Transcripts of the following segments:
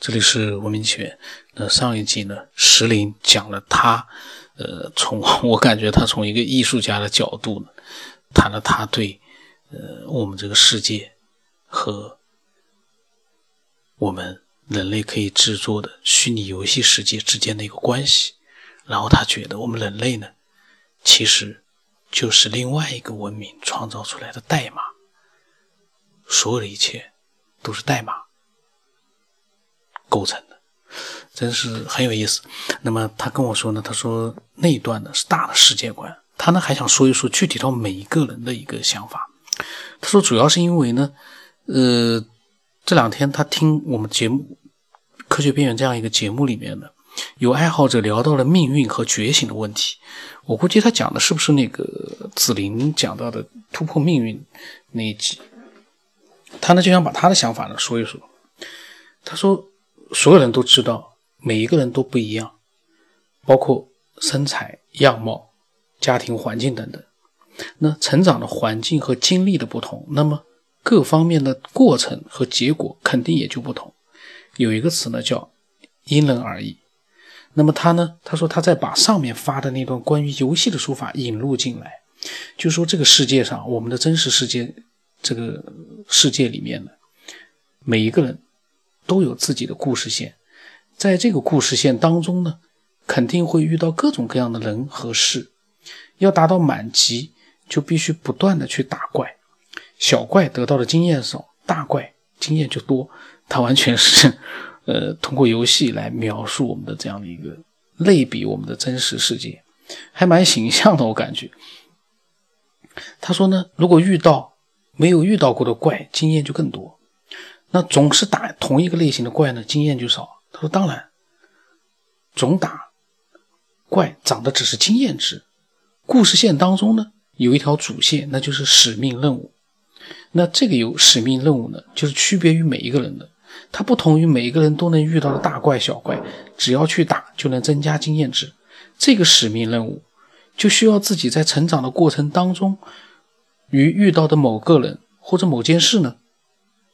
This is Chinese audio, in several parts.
这里是文明起源。那上一集呢，石林讲了他，呃，从我感觉他从一个艺术家的角度呢，谈了他对，呃，我们这个世界和我们人类可以制作的虚拟游戏世界之间的一个关系。然后他觉得我们人类呢，其实就是另外一个文明创造出来的代码，所有的一切都是代码。构成的，真是很有意思。那么他跟我说呢，他说那一段呢是大的世界观，他呢还想说一说具体到每一个人的一个想法。他说主要是因为呢，呃，这两天他听我们节目《科学边缘》这样一个节目里面呢，有爱好者聊到了命运和觉醒的问题。我估计他讲的是不是那个紫菱讲到的突破命运那一集？他呢就想把他的想法呢说一说。他说。所有人都知道，每一个人都不一样，包括身材、样貌、家庭环境等等。那成长的环境和经历的不同，那么各方面的过程和结果肯定也就不同。有一个词呢叫“因人而异”。那么他呢，他说他在把上面发的那段关于游戏的说法引入进来，就说这个世界上，我们的真实世界，这个世界里面呢，每一个人。都有自己的故事线，在这个故事线当中呢，肯定会遇到各种各样的人和事。要达到满级，就必须不断的去打怪。小怪得到的经验少，大怪经验就多。它完全是，呃，通过游戏来描述我们的这样的一个类比我们的真实世界，还蛮形象的，我感觉。他说呢，如果遇到没有遇到过的怪，经验就更多。那总是打同一个类型的怪呢，经验就少。他说：“当然，总打怪涨的只是经验值。故事线当中呢，有一条主线，那就是使命任务。那这个有使命任务呢，就是区别于每一个人的，它不同于每一个人都能遇到的大怪小怪，只要去打就能增加经验值。这个使命任务就需要自己在成长的过程当中，与遇到的某个人或者某件事呢。”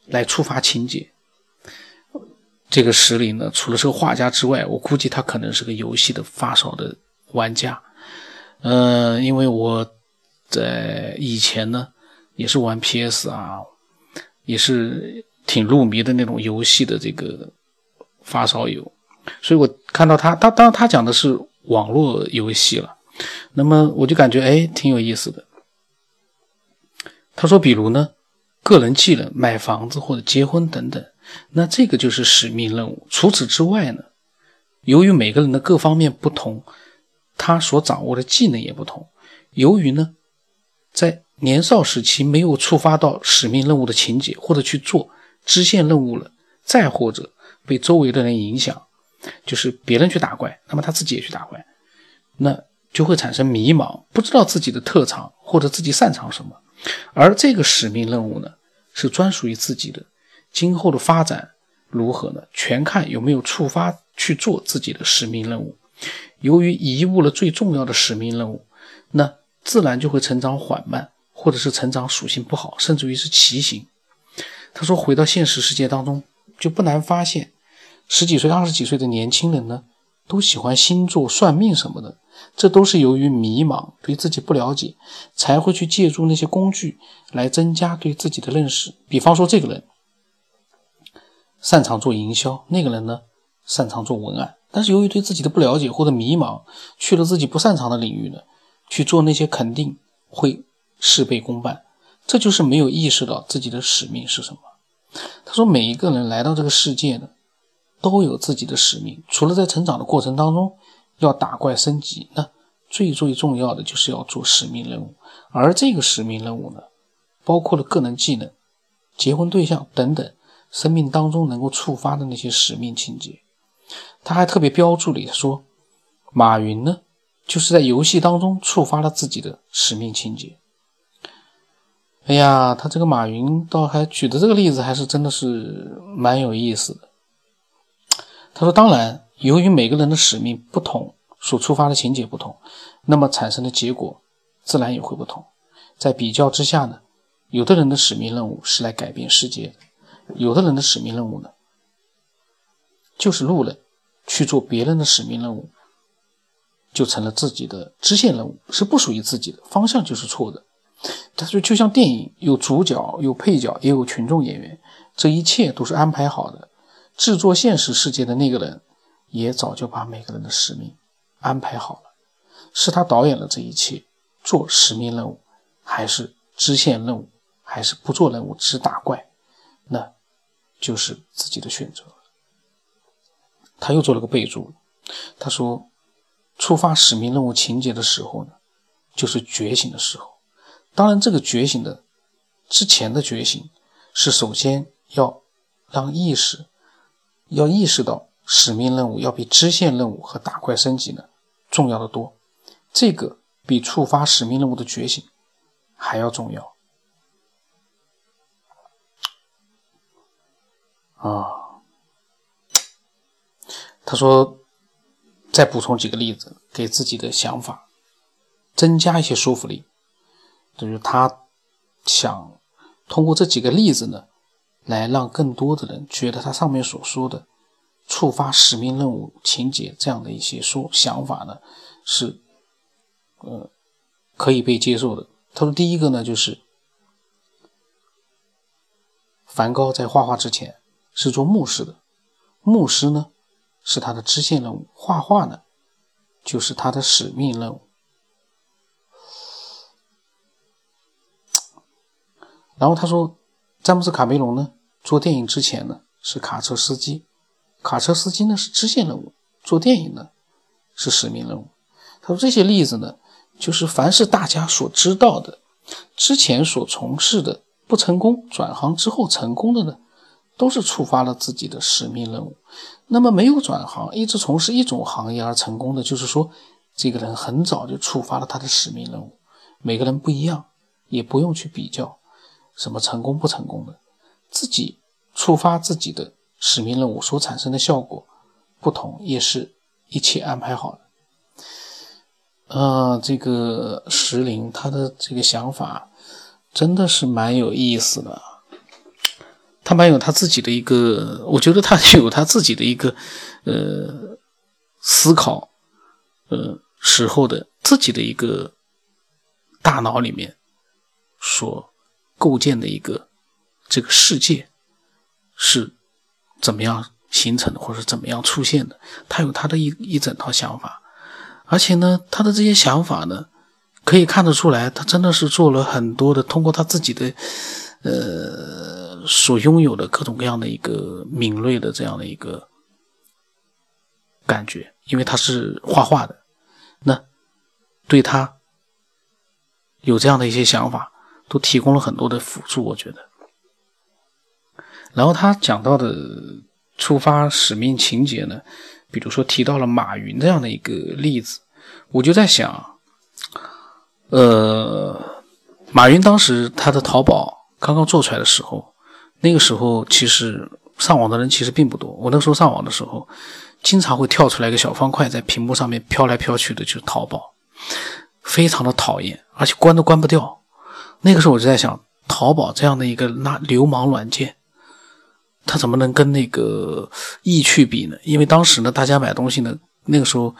来触发情节。这个石林呢，除了是个画家之外，我估计他可能是个游戏的发烧的玩家。嗯，因为我在以前呢，也是玩 PS 啊，也是挺入迷的那种游戏的这个发烧友。所以我看到他，他当然他讲的是网络游戏了，那么我就感觉哎，挺有意思的。他说，比如呢。个人技能、买房子或者结婚等等，那这个就是使命任务。除此之外呢，由于每个人的各方面不同，他所掌握的技能也不同。由于呢，在年少时期没有触发到使命任务的情节，或者去做支线任务了，再或者被周围的人影响，就是别人去打怪，那么他自己也去打怪，那就会产生迷茫，不知道自己的特长或者自己擅长什么。而这个使命任务呢，是专属于自己的，今后的发展如何呢？全看有没有触发去做自己的使命任务。由于遗误了最重要的使命任务，那自然就会成长缓慢，或者是成长属性不好，甚至于是畸形。他说，回到现实世界当中，就不难发现，十几岁、二十几岁的年轻人呢，都喜欢星座、算命什么的。这都是由于迷茫，对自己不了解，才会去借助那些工具来增加对自己的认识。比方说，这个人擅长做营销，那个人呢擅长做文案，但是由于对自己的不了解或者迷茫，去了自己不擅长的领域呢，去做那些肯定会事倍功半。这就是没有意识到自己的使命是什么。他说，每一个人来到这个世界呢，都有自己的使命，除了在成长的过程当中。要打怪升级，那最最重要的就是要做使命任务，而这个使命任务呢，包括了个人技能、结婚对象等等，生命当中能够触发的那些使命情节。他还特别标注了说，马云呢，就是在游戏当中触发了自己的使命情节。哎呀，他这个马云倒还举的这个例子还是真的是蛮有意思的。他说，当然。由于每个人的使命不同，所触发的情节不同，那么产生的结果自然也会不同。在比较之下呢，有的人的使命任务是来改变世界，有的人的使命任务呢就是路人，去做别人的使命任务，就成了自己的支线任务，是不属于自己的，方向就是错的。但是，就像电影有主角、有配角，也有群众演员，这一切都是安排好的。制作现实世界的那个人，也早就把每个人的使命安排好了。是他导演了这一切，做使命任务，还是支线任务，还是不做任务只打怪，那就是自己的选择。他又做了个备注，他说：“触发使命任务情节的时候呢，就是觉醒的时候。当然，这个觉醒的之前的觉醒，是首先要让意识要意识到使命任务要比支线任务和打怪升级呢重要的多。”这个比触发使命任务的觉醒还要重要啊！他说：“再补充几个例子，给自己的想法增加一些说服力。就是他想通过这几个例子呢，来让更多的人觉得他上面所说的触发使命任务情节这样的一些说想法呢是。”呃，可以被接受的。他说，第一个呢，就是梵高在画画之前是做牧师的，牧师呢是他的支线任务，画画呢就是他的使命任务。然后他说，詹姆斯卡梅隆呢做电影之前呢是卡车司机，卡车司机呢是支线任务，做电影呢是使命任务。他说这些例子呢。就是凡是大家所知道的，之前所从事的不成功，转行之后成功的呢，都是触发了自己的使命任务。那么没有转行，一直从事一种行业而成功的，就是说这个人很早就触发了他的使命任务。每个人不一样，也不用去比较什么成功不成功的，自己触发自己的使命任务所产生的效果不同，也是一切安排好的。呃，这个石林他的这个想法真的是蛮有意思的，他蛮有他自己的一个，我觉得他 有他自己的一个呃思考，呃时候的自己的一个大脑里面所构建的一个这个世界是怎么样形成的，或者怎么样出现的，他有他的一一整套想法。而且呢，他的这些想法呢，可以看得出来，他真的是做了很多的，通过他自己的，呃，所拥有的各种各样的一个敏锐的这样的一个感觉，因为他是画画的，那对他有这样的一些想法，都提供了很多的辅助，我觉得。然后他讲到的触发使命情节呢？比如说提到了马云这样的一个例子，我就在想，呃，马云当时他的淘宝刚刚做出来的时候，那个时候其实上网的人其实并不多。我那时候上网的时候，经常会跳出来一个小方块在屏幕上面飘来飘去的，就是淘宝，非常的讨厌，而且关都关不掉。那个时候我就在想，淘宝这样的一个那流氓软件。他怎么能跟那个易趣比呢？因为当时呢，大家买东西呢，那个时候，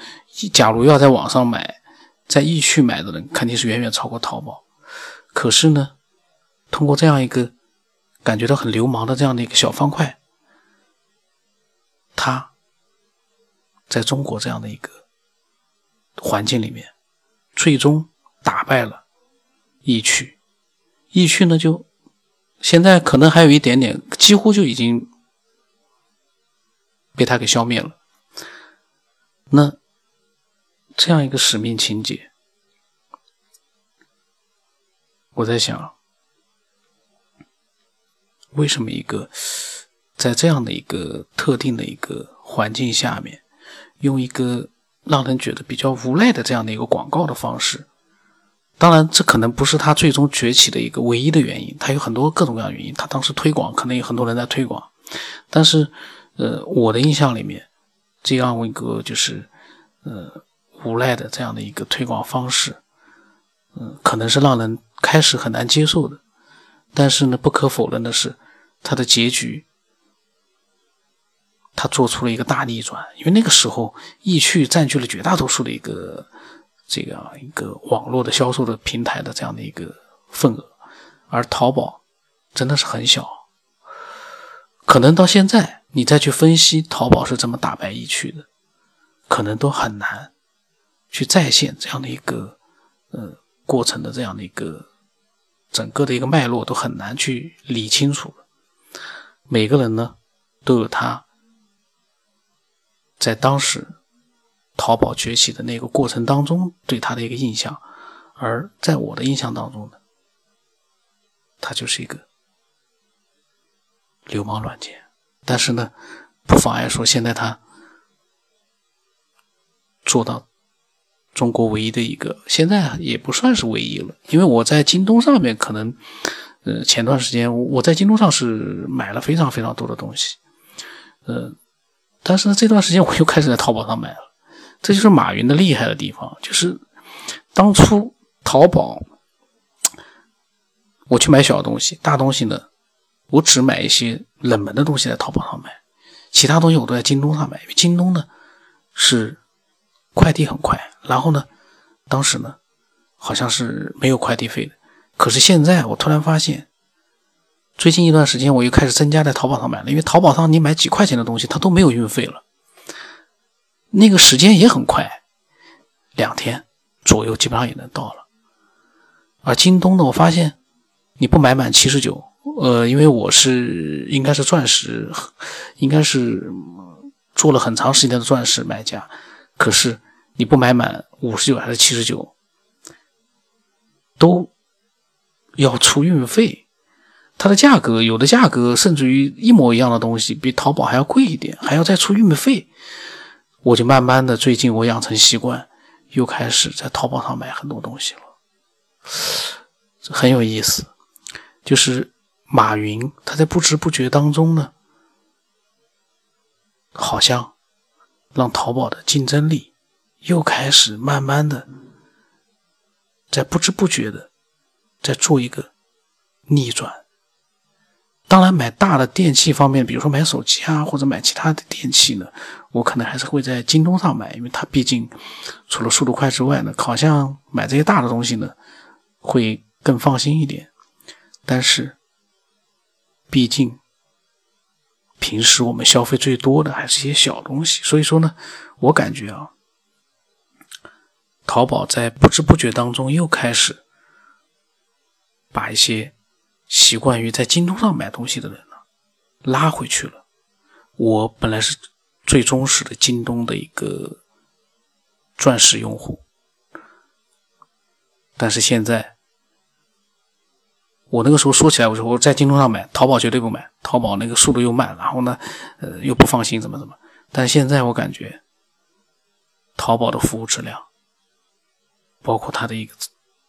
假如要在网上买，在易趣买的人肯定是远远超过淘宝。可是呢，通过这样一个感觉到很流氓的这样的一个小方块，他在中国这样的一个环境里面，最终打败了易趣。易趣呢就。现在可能还有一点点，几乎就已经被他给消灭了。那这样一个使命情节，我在想，为什么一个在这样的一个特定的一个环境下面，用一个让人觉得比较无奈的这样的一个广告的方式？当然，这可能不是他最终崛起的一个唯一的原因，他有很多各种各样原因。他当时推广，可能有很多人在推广，但是，呃，我的印象里面，这样一个就是，呃，无赖的这样的一个推广方式，嗯，可能是让人开始很难接受的。但是呢，不可否认的是，他的结局，他做出了一个大逆转，因为那个时候易趣占据了绝大多数的一个这样一个网络的销售的平台的这样的一个份额，而淘宝真的是很小，可能到现在你再去分析淘宝是怎么打败易趣的，可能都很难去再现这样的一个呃过程的这样的一个整个的一个脉络都很难去理清楚每个人呢都有他。在当时，淘宝崛起的那个过程当中，对他的一个印象，而在我的印象当中呢，他就是一个流氓软件。但是呢，不妨碍说，现在他做到中国唯一的一个，现在也不算是唯一了，因为我在京东上面可能，呃，前段时间我在京东上是买了非常非常多的东西，呃。但是呢，这段时间我又开始在淘宝上买了，这就是马云的厉害的地方。就是当初淘宝，我去买小东西，大东西呢，我只买一些冷门的东西在淘宝上买，其他东西我都在京东上买。因为京东呢是快递很快，然后呢，当时呢好像是没有快递费的。可是现在我突然发现。最近一段时间，我又开始增加在淘宝上买了，因为淘宝上你买几块钱的东西，它都没有运费了。那个时间也很快，两天左右基本上也能到了。而京东呢，我发现你不买满七十九，呃，因为我是应该是钻石，应该是做了很长时间的钻石买家，可是你不买满五十九还是七十九，都要出运费。它的价格有的价格甚至于一模一样的东西比淘宝还要贵一点，还要再出运费。我就慢慢的最近我养成习惯，又开始在淘宝上买很多东西了，很有意思。就是马云他在不知不觉当中呢，好像让淘宝的竞争力又开始慢慢的在不知不觉的在做一个逆转。当然，买大的电器方面，比如说买手机啊，或者买其他的电器呢，我可能还是会在京东上买，因为它毕竟除了速度快之外呢，好像买这些大的东西呢会更放心一点。但是，毕竟平时我们消费最多的还是一些小东西，所以说呢，我感觉啊，淘宝在不知不觉当中又开始把一些。习惯于在京东上买东西的人呢，拉回去了。我本来是最忠实的京东的一个钻石用户，但是现在，我那个时候说起来，我说我在京东上买，淘宝绝对不买，淘宝那个速度又慢，然后呢，呃，又不放心，怎么怎么。但现在我感觉，淘宝的服务质量，包括它的一个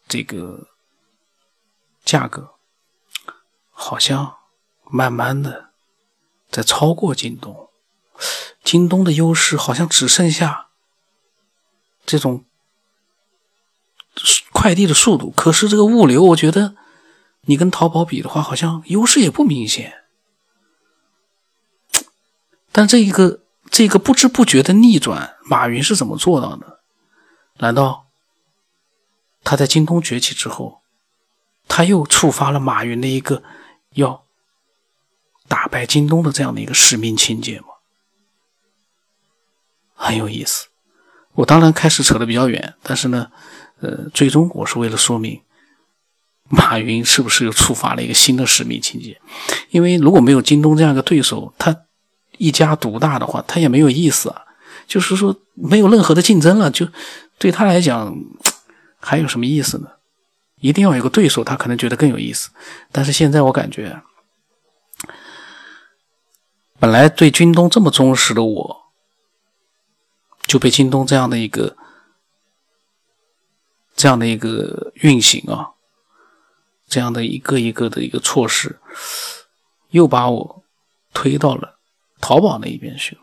这个价格。好像慢慢的在超过京东，京东的优势好像只剩下这种快递的速度。可是这个物流，我觉得你跟淘宝比的话，好像优势也不明显。但这一个这个不知不觉的逆转，马云是怎么做到的？难道他在京东崛起之后，他又触发了马云的一个？要打败京东的这样的一个使命情节吗？很有意思。我当然开始扯得比较远，但是呢，呃，最终我是为了说明马云是不是又触发了一个新的使命情节。因为如果没有京东这样一个对手，他一家独大的话，他也没有意思啊。就是说，没有任何的竞争了，就对他来讲 还有什么意思呢？一定要有个对手，他可能觉得更有意思。但是现在我感觉，本来对京东这么忠实的我，就被京东这样的一个、这样的一个运行啊，这样的一个一个的一个措施，又把我推到了淘宝那一边去了。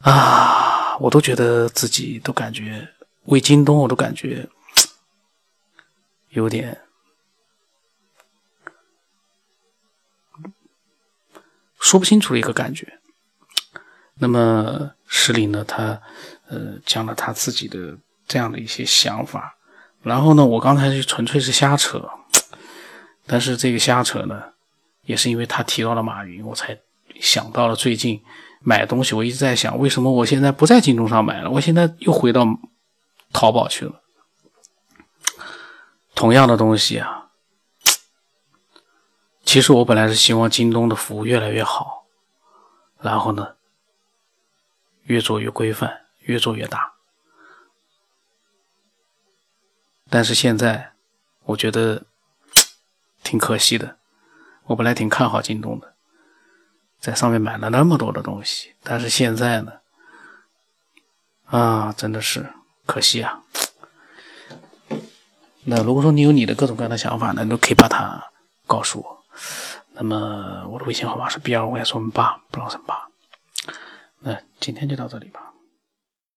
啊，我都觉得自己都感觉。为京东，我都感觉有点说不清楚的一个感觉。那么石林呢，他呃讲了他自己的这样的一些想法，然后呢，我刚才就纯粹是瞎扯，但是这个瞎扯呢，也是因为他提到了马云，我才想到了最近买东西，我一直在想，为什么我现在不在京东上买了，我现在又回到淘宝去了。同样的东西啊，其实我本来是希望京东的服务越来越好，然后呢，越做越规范，越做越大。但是现在，我觉得挺可惜的。我本来挺看好京东的，在上面买了那么多的东西，但是现在呢，啊，真的是可惜啊。那如果说你有你的各种各样的想法呢，都可以把它告诉我。那么我的微信号码是 B 二五 S 八，不知道什么八。那今天就到这里吧。